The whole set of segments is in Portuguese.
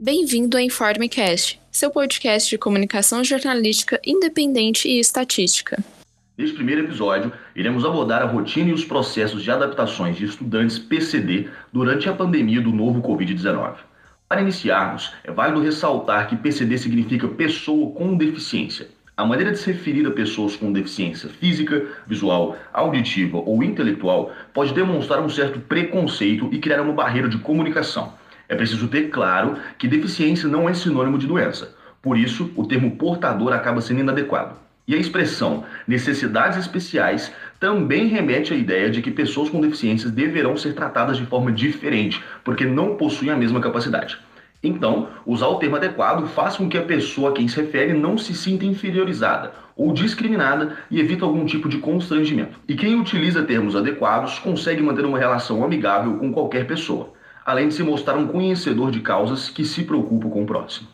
Bem-vindo ao InformeCast, seu podcast de comunicação jornalística independente e estatística. Neste primeiro episódio, iremos abordar a rotina e os processos de adaptações de estudantes PCD durante a pandemia do novo Covid-19. Para iniciarmos, é válido ressaltar que PCD significa pessoa com deficiência. A maneira de se referir a pessoas com deficiência física, visual, auditiva ou intelectual pode demonstrar um certo preconceito e criar uma barreira de comunicação. É preciso ter claro que deficiência não é sinônimo de doença. Por isso, o termo portador acaba sendo inadequado. E a expressão necessidades especiais também remete à ideia de que pessoas com deficiências deverão ser tratadas de forma diferente, porque não possuem a mesma capacidade. Então, usar o termo adequado faz com que a pessoa a quem se refere não se sinta inferiorizada ou discriminada e evita algum tipo de constrangimento. E quem utiliza termos adequados consegue manter uma relação amigável com qualquer pessoa, além de se mostrar um conhecedor de causas que se preocupa com o próximo.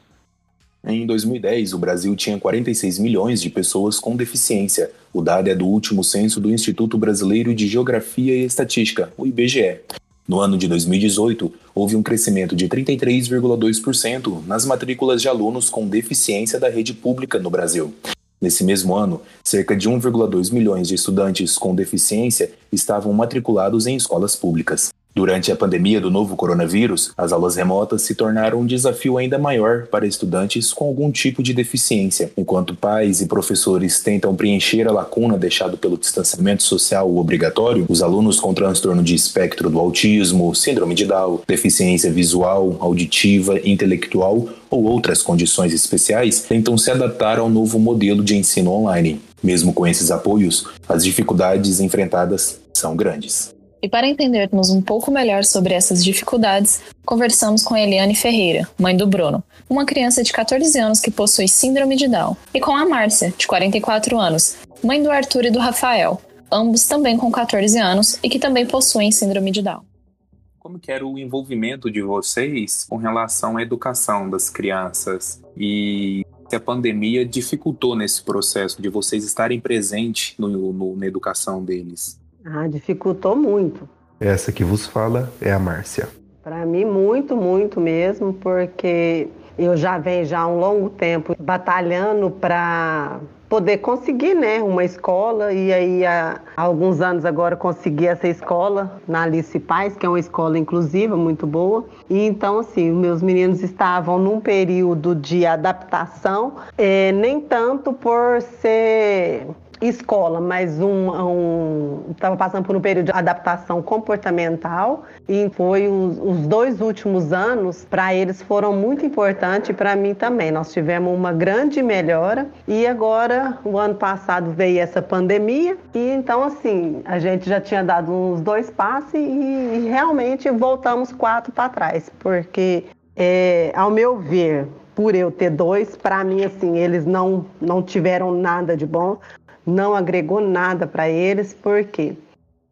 Em 2010, o Brasil tinha 46 milhões de pessoas com deficiência. O dado é do último censo do Instituto Brasileiro de Geografia e Estatística, o IBGE. No ano de 2018, houve um crescimento de 33,2% nas matrículas de alunos com deficiência da rede pública no Brasil. Nesse mesmo ano, cerca de 1,2 milhões de estudantes com deficiência estavam matriculados em escolas públicas. Durante a pandemia do novo coronavírus, as aulas remotas se tornaram um desafio ainda maior para estudantes com algum tipo de deficiência, enquanto pais e professores tentam preencher a lacuna deixada pelo distanciamento social obrigatório. Os alunos com transtorno de espectro do autismo, síndrome de Down, deficiência visual, auditiva, intelectual ou outras condições especiais tentam se adaptar ao novo modelo de ensino online. Mesmo com esses apoios, as dificuldades enfrentadas são grandes. E para entendermos um pouco melhor sobre essas dificuldades, conversamos com Eliane Ferreira, mãe do Bruno, uma criança de 14 anos que possui síndrome de Down, e com a Márcia, de 44 anos, mãe do Arthur e do Rafael, ambos também com 14 anos e que também possuem síndrome de Down. Como que era o envolvimento de vocês com relação à educação das crianças e se a pandemia dificultou nesse processo de vocês estarem presentes no, no, na educação deles? Ah, dificultou muito. Essa que vos fala é a Márcia. Para mim, muito, muito mesmo, porque eu já venho já há um longo tempo batalhando para poder conseguir né, uma escola e aí há, alguns anos agora consegui essa escola na Alice Paz, que é uma escola inclusiva muito boa. E então assim, meus meninos estavam num período de adaptação, é, nem tanto por ser escola, mas um estava um, passando por um período de adaptação comportamental e foi os, os dois últimos anos para eles foram muito importantes para mim também. Nós tivemos uma grande melhora e agora o ano passado veio essa pandemia e então assim a gente já tinha dado uns dois passos e, e realmente voltamos quatro para trás porque é, ao meu ver por eu ter dois, para mim, assim, eles não, não tiveram nada de bom não agregou nada para eles, porque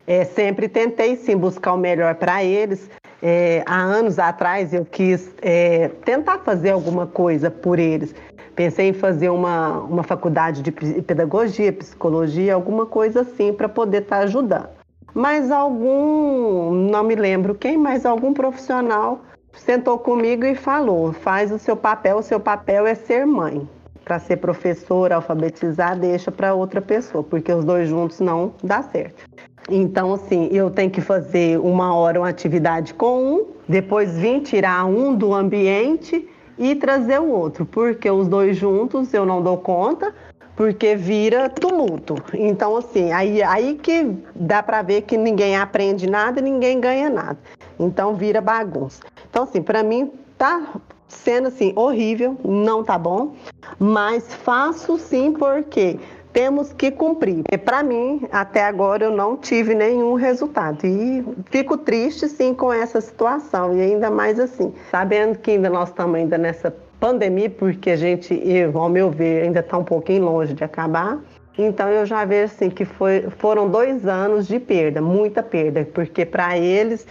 é, sempre tentei sim buscar o melhor para eles. É, há anos atrás eu quis é, tentar fazer alguma coisa por eles. Pensei em fazer uma, uma faculdade de pedagogia, psicologia, alguma coisa assim para poder estar tá ajudando. Mas algum, não me lembro quem, mas algum profissional sentou comigo e falou: faz o seu papel, o seu papel é ser mãe para ser professor, alfabetizar, deixa para outra pessoa, porque os dois juntos não dá certo. Então, assim, eu tenho que fazer uma hora uma atividade com um, depois vir tirar um do ambiente e trazer o outro, porque os dois juntos eu não dou conta, porque vira tumulto. Então, assim, aí, aí que dá para ver que ninguém aprende nada e ninguém ganha nada. Então, vira bagunça. Então, assim, para mim tá sendo assim horrível, não tá bom, mas faço sim porque temos que cumprir. E para mim, até agora eu não tive nenhum resultado e fico triste sim com essa situação e ainda mais assim, sabendo que ainda nós estamos ainda nessa pandemia, porque a gente, ao meu ver, ainda está um pouquinho longe de acabar. Então eu já vejo assim que foi, foram dois anos de perda, muita perda, porque para eles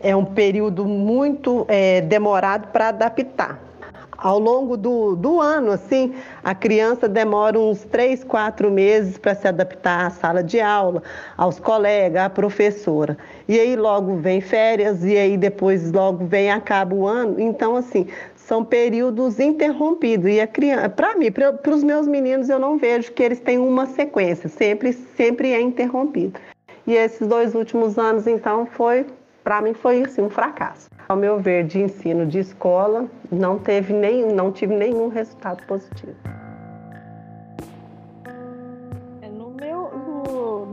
é um período muito é, demorado para adaptar. ao longo do, do ano, assim, a criança demora uns três, quatro meses para se adaptar à sala de aula, aos colegas, à professora. E aí logo vem férias, e aí depois logo vem acaba o ano. Então, assim, são períodos interrompidos. E a criança, para mim, para os meus meninos, eu não vejo que eles têm uma sequência, sempre, sempre é interrompido. E esses dois últimos anos, então, foi, para mim, foi assim, um fracasso. Ao meu ver, de ensino de escola, não teve nenhum, não tive nenhum resultado positivo.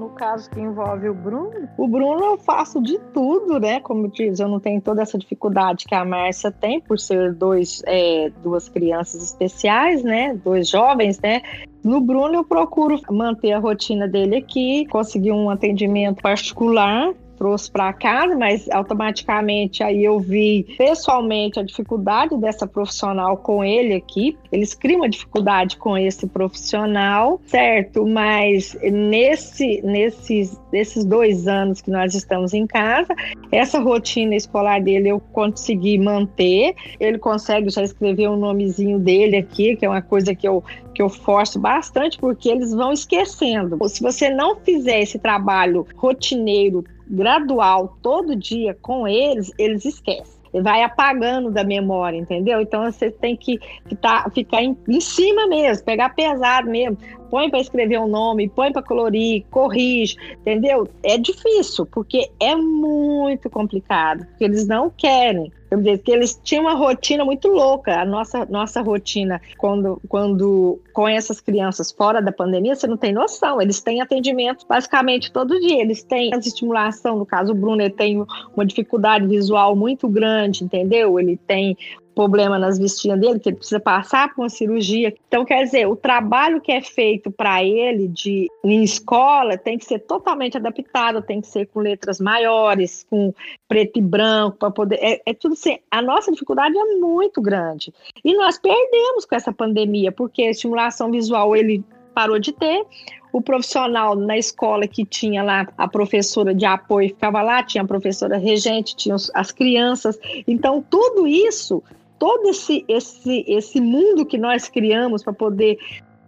Caso que envolve o Bruno, o Bruno eu faço de tudo, né? Como diz, eu não tenho toda essa dificuldade que a Márcia tem por ser dois, é, duas crianças especiais, né? Dois jovens, né? No Bruno, eu procuro manter a rotina dele aqui, conseguir um atendimento particular trouxe para casa, mas automaticamente aí eu vi pessoalmente a dificuldade dessa profissional com ele aqui. Eles criam uma dificuldade com esse profissional, certo? Mas nesse, nesses, nesses dois anos que nós estamos em casa, essa rotina escolar dele eu consegui manter. Ele consegue já escrever o nomezinho dele aqui, que é uma coisa que eu que eu forço bastante, porque eles vão esquecendo. Se você não fizer esse trabalho rotineiro gradual todo dia com eles, eles esquecem. Vai apagando da memória, entendeu? Então você tem que, que tá, ficar em, em cima mesmo, pegar pesado mesmo. Põe para escrever um nome, põe para colorir, corrige, entendeu? É difícil, porque é muito complicado, porque eles não querem que eles tinham uma rotina muito louca. A nossa, nossa rotina, quando, quando com essas crianças fora da pandemia, você não tem noção. Eles têm atendimento basicamente todo dia. Eles têm as estimulação, no caso, o Bruno tem uma dificuldade visual muito grande, entendeu? Ele tem problema nas vestinhas dele, que ele precisa passar por uma cirurgia. Então, quer dizer, o trabalho que é feito para ele de em escola tem que ser totalmente adaptado, tem que ser com letras maiores, com preto e branco, para poder. É, é, tudo assim. A nossa dificuldade é muito grande. E nós perdemos com essa pandemia, porque a estimulação visual ele parou de ter. O profissional na escola que tinha lá a professora de apoio ficava lá, tinha a professora regente, tinha as crianças. Então, tudo isso todo esse, esse, esse mundo que nós criamos para poder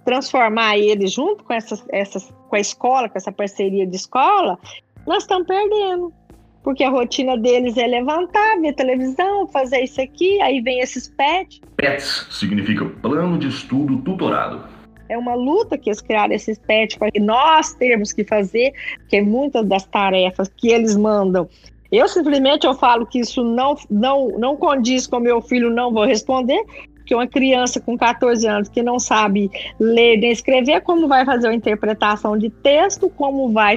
transformar ele junto com, essas, essas, com a escola, com essa parceria de escola, nós estamos perdendo. Porque a rotina deles é levantar, ver televisão, fazer isso aqui, aí vem esses PET. PETs significa Plano de Estudo Tutorado. É uma luta que eles criaram esses PET para que nós temos que fazer, porque muitas das tarefas que eles mandam eu simplesmente eu falo que isso não, não, não condiz com meu filho, não vou responder, porque uma criança com 14 anos que não sabe ler nem escrever, como vai fazer uma interpretação de texto, como vai,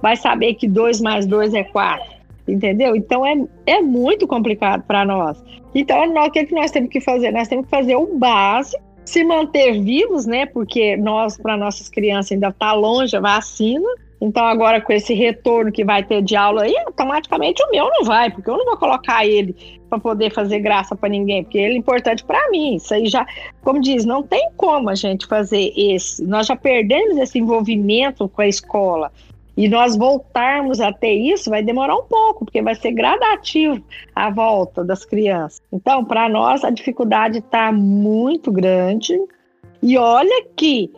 vai saber que 2 mais 2 é 4, entendeu? Então é, é muito complicado para nós. Então, nós, o que, é que nós temos que fazer? Nós temos que fazer o básico, se manter vivos, né? Porque nós, para nossas crianças, ainda está longe a vacina, então, agora com esse retorno que vai ter de aula aí, automaticamente o meu não vai, porque eu não vou colocar ele para poder fazer graça para ninguém, porque ele é importante para mim. Isso aí já, como diz, não tem como a gente fazer esse. Nós já perdemos esse envolvimento com a escola. E nós voltarmos a ter isso vai demorar um pouco, porque vai ser gradativo a volta das crianças. Então, para nós, a dificuldade está muito grande. E olha que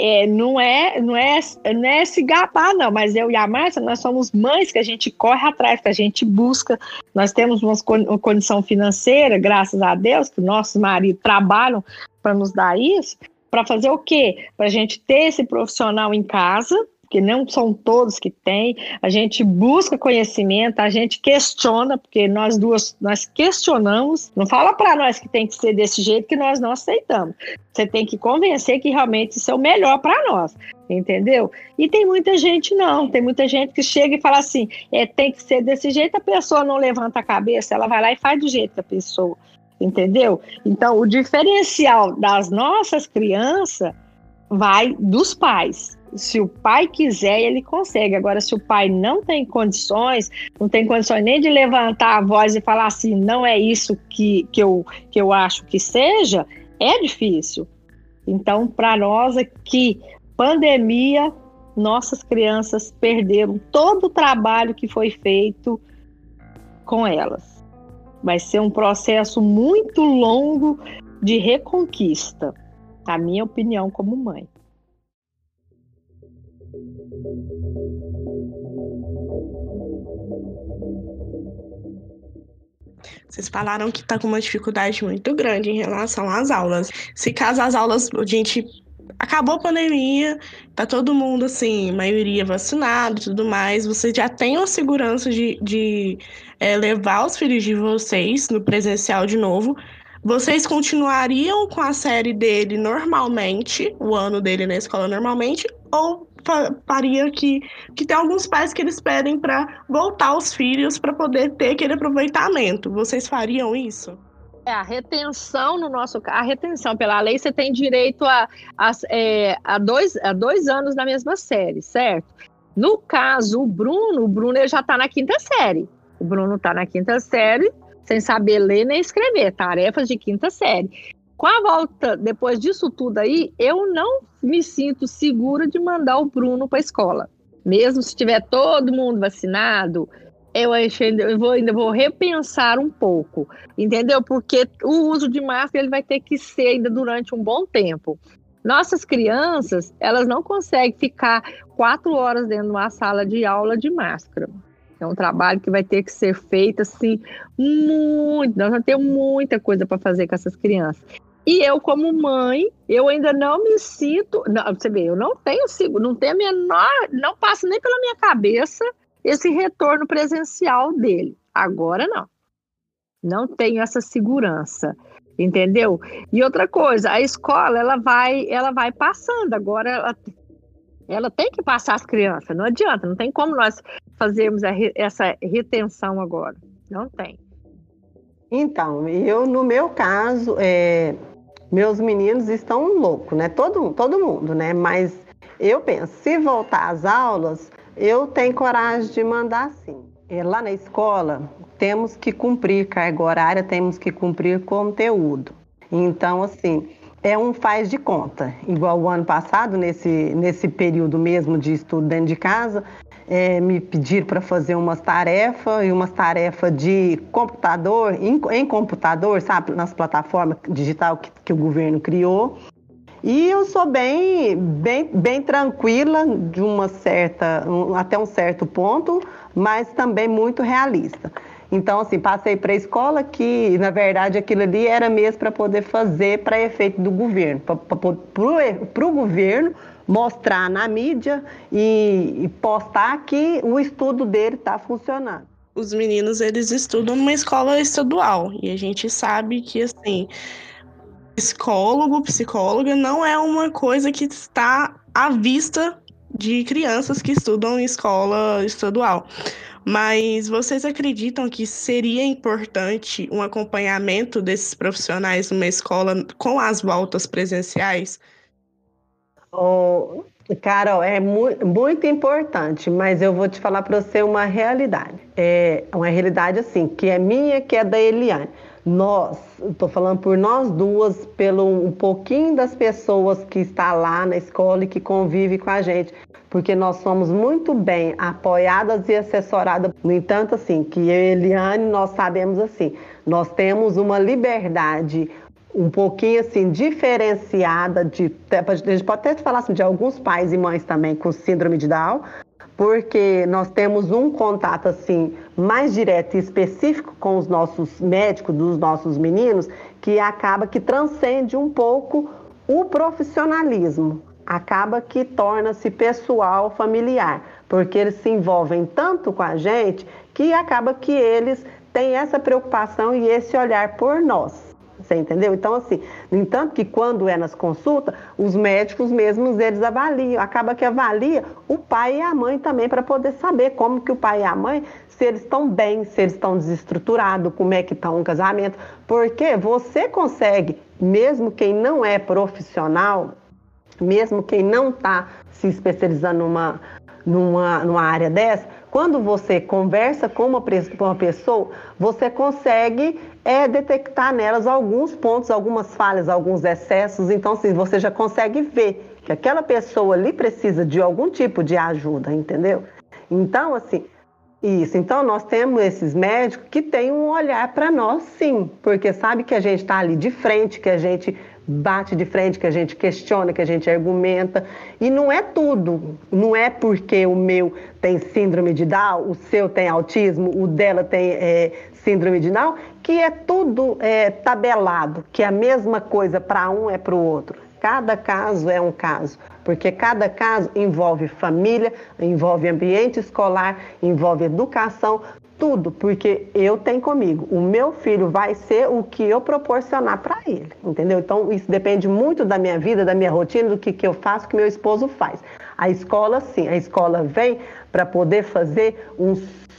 é, não, é, não, é, não é se gabar, não, mas eu e a Márcia, nós somos mães que a gente corre atrás, que a gente busca. Nós temos uma, uma condição financeira, graças a Deus, que nossos maridos trabalham para nos dar isso, para fazer o quê? Para a gente ter esse profissional em casa, porque não são todos que têm. A gente busca conhecimento, a gente questiona, porque nós duas nós questionamos. Não fala para nós que tem que ser desse jeito que nós não aceitamos. Você tem que convencer que realmente isso é o melhor para nós, entendeu? E tem muita gente não, tem muita gente que chega e fala assim, é tem que ser desse jeito. A pessoa não levanta a cabeça, ela vai lá e faz do jeito da pessoa entendeu? Então, o diferencial das nossas crianças vai dos pais se o pai quiser, ele consegue. Agora, se o pai não tem condições, não tem condições nem de levantar a voz e falar assim, não é isso que, que, eu, que eu acho que seja, é difícil. Então, para nós aqui, pandemia, nossas crianças perderam todo o trabalho que foi feito com elas. Vai ser um processo muito longo de reconquista. A minha opinião como mãe. Vocês falaram que está com uma dificuldade muito grande em relação às aulas. Se caso as aulas, a gente acabou a pandemia, tá todo mundo assim, maioria vacinado e tudo mais, vocês já têm a segurança de, de é, levar os filhos de vocês no presencial de novo. Vocês continuariam com a série dele normalmente, o ano dele na escola normalmente, ou faria que, que tem alguns pais que eles pedem para voltar os filhos para poder ter aquele aproveitamento. Vocês fariam isso? É, a retenção no nosso a retenção pela lei você tem direito a, a, é, a, dois, a dois anos na mesma série, certo? No caso, o Bruno, o Bruno ele já está na quinta série. O Bruno está na quinta série, sem saber ler nem escrever, tarefas de quinta série. Com a volta, depois disso tudo aí, eu não me sinto segura de mandar o Bruno para a escola. Mesmo se tiver todo mundo vacinado, eu, vou, ainda vou repensar um pouco, entendeu? Porque o uso de máscara ele vai ter que ser ainda durante um bom tempo. Nossas crianças, elas não conseguem ficar quatro horas dentro de uma sala de aula de máscara. É um trabalho que vai ter que ser feito assim, muito. Nós vamos ter muita coisa para fazer com essas crianças. E eu, como mãe, eu ainda não me sinto. Não, você vê, eu não tenho não tenho a menor. Não passa nem pela minha cabeça esse retorno presencial dele. Agora não. Não tenho essa segurança. Entendeu? E outra coisa, a escola ela vai, ela vai passando. Agora ela, ela tem que passar as crianças. Não adianta, não tem como nós fazermos essa retenção agora. Não tem. Então, eu no meu caso, é, meus meninos estão loucos, né? Todo, todo mundo, né? Mas eu penso, se voltar às aulas, eu tenho coragem de mandar sim. É, lá na escola, temos que cumprir carga horária, temos que cumprir conteúdo. Então, assim, é um faz de conta. Igual o ano passado, nesse, nesse período mesmo de estudo dentro de casa, é, me pedir para fazer umas tarefas e umas tarefas de computador, em, em, computador, sabe, nas plataformas digital que, que o governo criou. E eu sou bem, bem, bem tranquila de uma certa, um, até um certo ponto, mas também muito realista. Então, assim, passei para a escola que, na verdade, aquilo ali era mesmo para poder fazer para efeito do governo, para o governo mostrar na mídia e, e postar que o estudo dele está funcionando. Os meninos, eles estudam numa escola estadual e a gente sabe que, assim, psicólogo, psicóloga não é uma coisa que está à vista de crianças que estudam em escola estadual. Mas vocês acreditam que seria importante um acompanhamento desses profissionais numa escola com as voltas presenciais? Oh, Carol, é mu muito importante, mas eu vou te falar para você uma realidade. É uma realidade assim, que é minha, que é da Eliane. Nós, estou falando por nós duas, pelo um pouquinho das pessoas que está lá na escola e que convive com a gente, porque nós somos muito bem apoiadas e assessoradas. No entanto, assim, que eu e Eliane, nós sabemos assim, nós temos uma liberdade um pouquinho assim diferenciada de a gente pode até falar assim, de alguns pais e mães também com síndrome de Down porque nós temos um contato assim mais direto e específico com os nossos médicos dos nossos meninos que acaba que transcende um pouco o profissionalismo. Acaba que torna-se pessoal familiar porque eles se envolvem tanto com a gente que acaba que eles têm essa preocupação e esse olhar por nós você entendeu? Então, assim, no entanto que quando é nas consultas, os médicos mesmos, eles avaliam. Acaba que avalia o pai e a mãe também, para poder saber como que o pai e a mãe, se eles estão bem, se eles estão desestruturados, como é que está um casamento. Porque você consegue, mesmo quem não é profissional, mesmo quem não está se especializando numa, numa, numa área dessa, quando você conversa com uma, pessoa, você consegue é, detectar nelas alguns pontos, algumas falhas, alguns excessos. Então, assim, você já consegue ver que aquela pessoa ali precisa de algum tipo de ajuda, entendeu? Então, assim, Isso, então nós temos esses médicos que têm um olhar para nós, sim, porque sabe que a gente está ali de frente, que a gente bate de frente, que a gente questiona, que a gente argumenta. E não é tudo. Não é porque o meu tem síndrome de Down, o seu tem autismo, o dela tem é, síndrome de Down, que é tudo é, tabelado, que é a mesma coisa para um é para o outro. Cada caso é um caso, porque cada caso envolve família, envolve ambiente escolar, envolve educação, tudo, porque eu tenho comigo. O meu filho vai ser o que eu proporcionar para ele, entendeu? Então, isso depende muito da minha vida, da minha rotina, do que, que eu faço, que meu esposo faz. A escola, sim, a escola vem para poder fazer um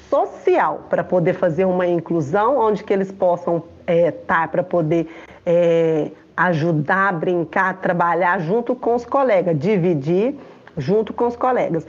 social, para poder fazer uma inclusão onde que eles possam estar, é, tá, para poder é, ajudar, brincar, trabalhar junto com os colegas, dividir junto com os colegas.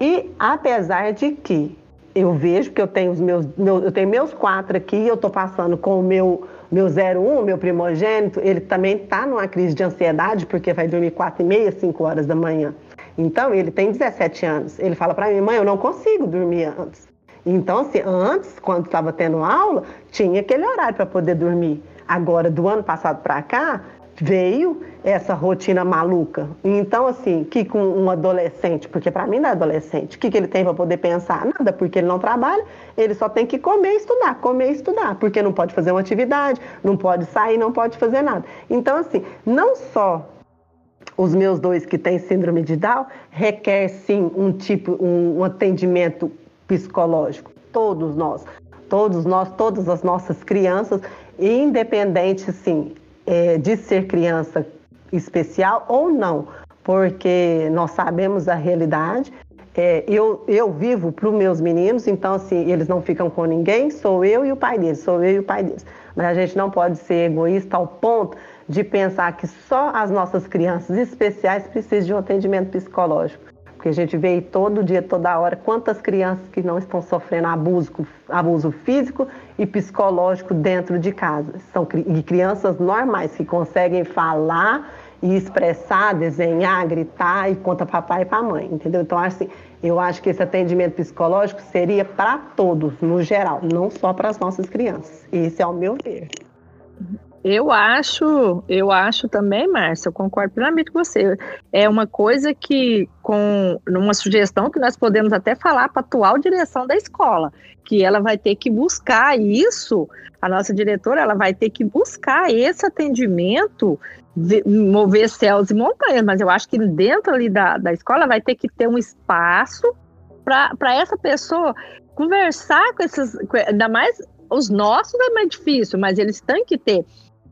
E apesar de que eu vejo que eu tenho os meus, meus eu tenho meus quatro aqui, eu estou passando com o meu meu 01, meu primogênito, ele também está numa crise de ansiedade porque vai dormir quatro e meia, cinco horas da manhã. Então ele tem 17 anos. Ele fala para mim, mãe, eu não consigo dormir antes. Então assim, antes, quando estava tendo aula, tinha aquele horário para poder dormir. Agora, do ano passado para cá, veio essa rotina maluca. Então, assim, que com um adolescente, porque para mim não é adolescente, o que, que ele tem para poder pensar? Nada, porque ele não trabalha, ele só tem que comer e estudar, comer e estudar, porque não pode fazer uma atividade, não pode sair, não pode fazer nada. Então, assim, não só os meus dois que têm síndrome de Down requer sim um tipo, um, um atendimento psicológico. Todos nós, todos nós, todas as nossas crianças, independente, sim, é, de ser criança especial ou não, porque nós sabemos a realidade. É, eu, eu vivo para os meus meninos, então assim, eles não ficam com ninguém, sou eu e o pai deles, sou eu e o pai deles. Mas a gente não pode ser egoísta ao ponto de pensar que só as nossas crianças especiais precisam de um atendimento psicológico. Porque a gente vê todo dia, toda hora, quantas crianças que não estão sofrendo abuso, abuso físico e psicológico dentro de casa. São e crianças normais que conseguem falar e expressar, desenhar, gritar e conta papai e para mãe, entendeu? Então, assim, eu acho que esse atendimento psicológico seria para todos, no geral, não só para as nossas crianças. Esse é o meu ver. Eu acho, eu acho também, Márcia, eu concordo plenamente com você. É uma coisa que, com uma sugestão que nós podemos até falar para a atual direção da escola, que ela vai ter que buscar isso, a nossa diretora, ela vai ter que buscar esse atendimento, mover céus e montanhas, mas eu acho que dentro ali da, da escola vai ter que ter um espaço para essa pessoa conversar com esses, ainda mais os nossos é mais difícil, mas eles têm que ter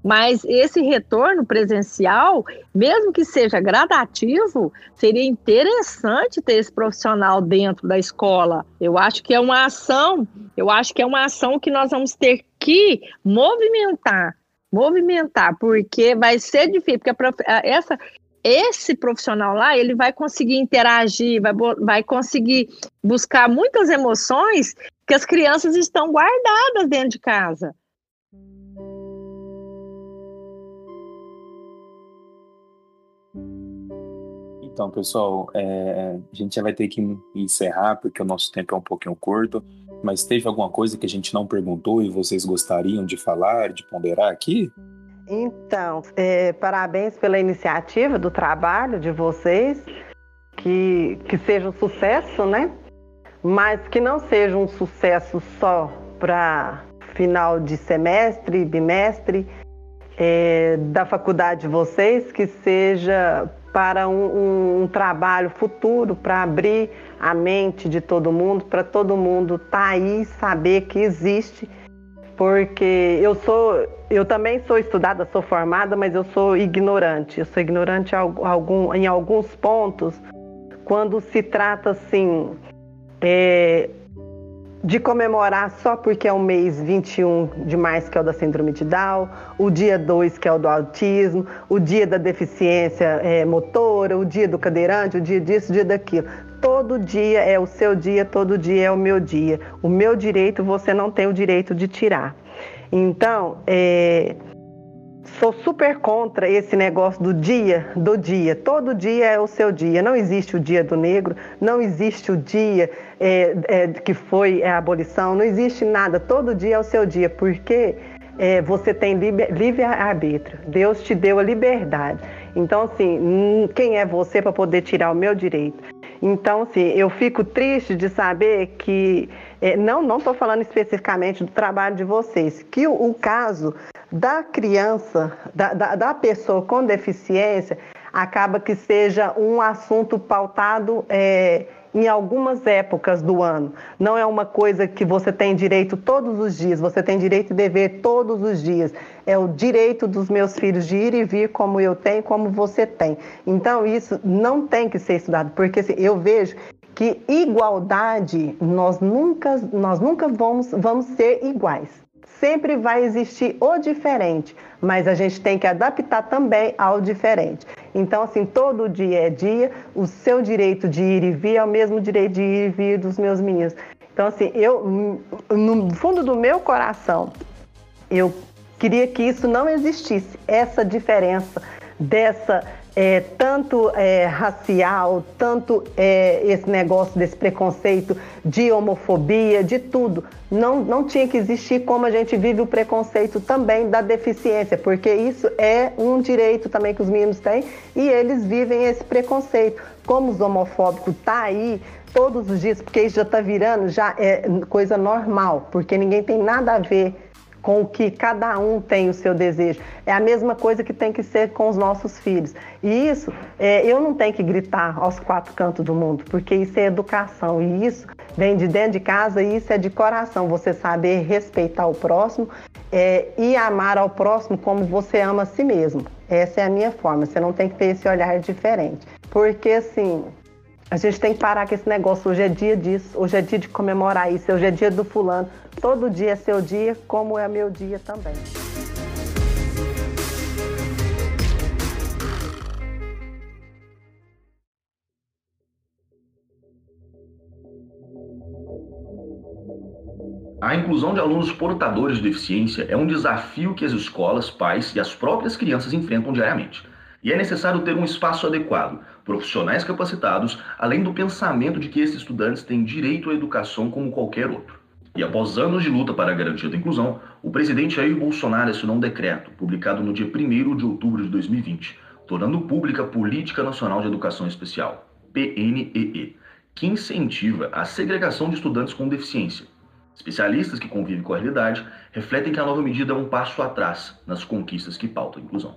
mas esse retorno presencial, mesmo que seja gradativo, seria interessante ter esse profissional dentro da escola. Eu acho que é uma ação, eu acho que é uma ação que nós vamos ter que movimentar, movimentar, porque vai ser difícil, porque essa esse profissional lá, ele vai conseguir interagir, vai, vai conseguir buscar muitas emoções que as crianças estão guardadas dentro de casa. Então, pessoal, é, a gente já vai ter que encerrar porque o nosso tempo é um pouquinho curto. Mas teve alguma coisa que a gente não perguntou e vocês gostariam de falar, de ponderar aqui? Então, é, parabéns pela iniciativa do trabalho de vocês, que, que seja um sucesso, né? Mas que não seja um sucesso só para final de semestre, bimestre é, da faculdade de vocês, que seja para um, um, um trabalho futuro, para abrir a mente de todo mundo, para todo mundo estar tá aí saber que existe, porque eu sou, eu também sou estudada, sou formada, mas eu sou ignorante. Eu sou ignorante em alguns pontos, quando se trata assim é, de comemorar só porque é o mês 21 de março, que é o da Síndrome de Down, o dia 2, que é o do autismo, o dia da deficiência é, motora, o dia do cadeirante, o dia disso, o dia daquilo. Todo dia é o seu dia, todo dia é o meu dia. O meu direito você não tem o direito de tirar. Então, é, sou super contra esse negócio do dia, do dia. Todo dia é o seu dia. Não existe o dia do negro, não existe o dia é, é, que foi a abolição, não existe nada. Todo dia é o seu dia, porque é, você tem livre-arbítrio. Deus te deu a liberdade. Então, assim, quem é você para poder tirar o meu direito? Então, assim, eu fico triste de saber que, é, não não estou falando especificamente do trabalho de vocês, que o, o caso da criança, da, da, da, pessoa com deficiência, acaba que seja um assunto pautado é, em algumas épocas do ano. Não é uma coisa que você tem direito todos os dias, você tem direito e dever todos os dias. É o direito dos meus filhos de ir e vir como eu tenho, como você tem. Então, isso não tem que ser estudado, porque assim, eu vejo que igualdade, nós nunca, nós nunca vamos, vamos ser iguais sempre vai existir o diferente, mas a gente tem que adaptar também ao diferente. Então, assim, todo dia é dia, o seu direito de ir e vir é o mesmo direito de ir e vir dos meus meninos. Então, assim, eu, no fundo do meu coração, eu queria que isso não existisse, essa diferença dessa é, tanto é, racial, tanto é, esse negócio desse preconceito de homofobia, de tudo. Não, não tinha que existir como a gente vive o preconceito também da deficiência, porque isso é um direito também que os meninos têm e eles vivem esse preconceito. Como os homofóbicos tá aí todos os dias, porque isso já está virando já é coisa normal, porque ninguém tem nada a ver com o que cada um tem o seu desejo. É a mesma coisa que tem que ser com os nossos filhos. E isso, é, eu não tenho que gritar aos quatro cantos do mundo, porque isso é educação. E isso vem de dentro de casa e isso é de coração. Você saber respeitar o próximo é, e amar ao próximo como você ama a si mesmo. Essa é a minha forma. Você não tem que ter esse olhar diferente. Porque, assim, a gente tem que parar com esse negócio. Hoje é dia disso, hoje é dia de comemorar isso, hoje é dia do fulano. Todo dia é seu dia, como é meu dia também. A inclusão de alunos portadores de deficiência é um desafio que as escolas, pais e as próprias crianças enfrentam diariamente. E é necessário ter um espaço adequado, profissionais capacitados, além do pensamento de que esses estudantes têm direito à educação como qualquer outro. E após anos de luta para a garantia da inclusão, o presidente Jair Bolsonaro assinou um decreto, publicado no dia 1 de outubro de 2020, tornando pública a Política Nacional de Educação Especial, PNEE, que incentiva a segregação de estudantes com deficiência. Especialistas que convivem com a realidade refletem que a nova medida é um passo atrás nas conquistas que pautam a inclusão.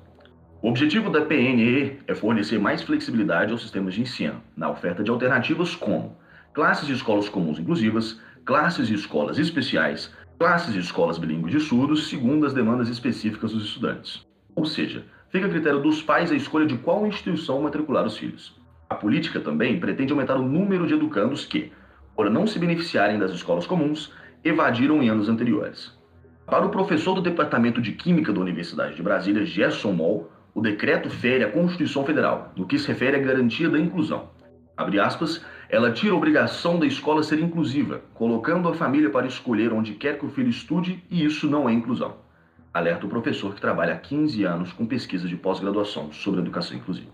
O objetivo da PNE é fornecer mais flexibilidade aos sistemas de ensino, na oferta de alternativas como classes de escolas comuns inclusivas, classes de escolas especiais, classes de escolas bilíngues de surdos, segundo as demandas específicas dos estudantes. Ou seja, fica a critério dos pais a escolha de qual instituição matricular os filhos. A política também pretende aumentar o número de educandos que, por não se beneficiarem das escolas comuns, evadiram em anos anteriores. Para o professor do Departamento de Química da Universidade de Brasília, Gerson Moll, o decreto fere a Constituição Federal, no que se refere à garantia da inclusão. Abre aspas, ela tira a obrigação da escola ser inclusiva, colocando a família para escolher onde quer que o filho estude, e isso não é inclusão. Alerta o professor que trabalha há 15 anos com pesquisa de pós-graduação sobre educação inclusiva.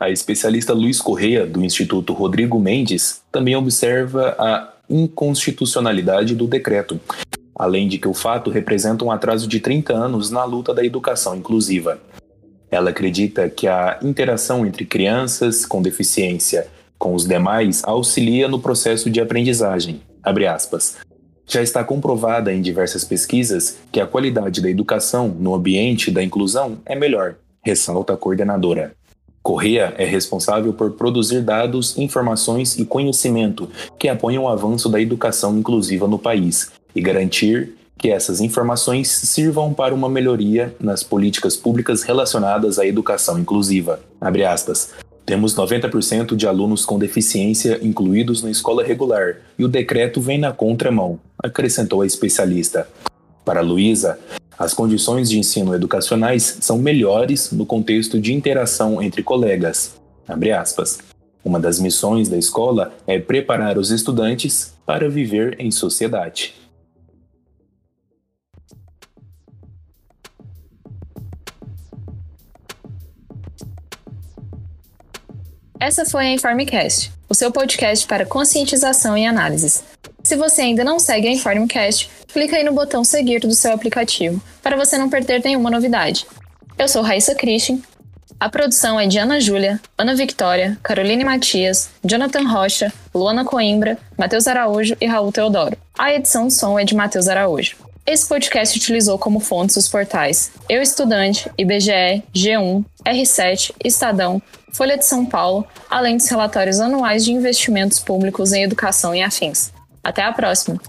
A especialista Luiz Correia, do Instituto Rodrigo Mendes, também observa a inconstitucionalidade do decreto, além de que o fato representa um atraso de 30 anos na luta da educação inclusiva. Ela acredita que a interação entre crianças com deficiência com os demais auxilia no processo de aprendizagem. Já está comprovada em diversas pesquisas que a qualidade da educação no ambiente da inclusão é melhor, ressalta a coordenadora. Correia é responsável por produzir dados, informações e conhecimento que apoiam o avanço da educação inclusiva no país e garantir que essas informações sirvam para uma melhoria nas políticas públicas relacionadas à educação inclusiva. Temos 90% de alunos com deficiência incluídos na escola regular e o decreto vem na contramão, acrescentou a especialista. Para Luísa, as condições de ensino educacionais são melhores no contexto de interação entre colegas. Uma das missões da escola é preparar os estudantes para viver em sociedade. Essa foi a Informecast, o seu podcast para conscientização e análises. Se você ainda não segue a Informecast, clica aí no botão seguir do seu aplicativo para você não perder nenhuma novidade. Eu sou Raíssa Christian. A produção é de Ana Júlia, Ana Victória, Caroline Matias, Jonathan Rocha, Luana Coimbra, Matheus Araújo e Raul Teodoro. A edição som é de Matheus Araújo. Esse podcast utilizou como fontes os portais Eu Estudante, IBGE, G1, R7, Estadão, Folha de São Paulo, além dos relatórios anuais de investimentos públicos em educação e afins. Até a próxima!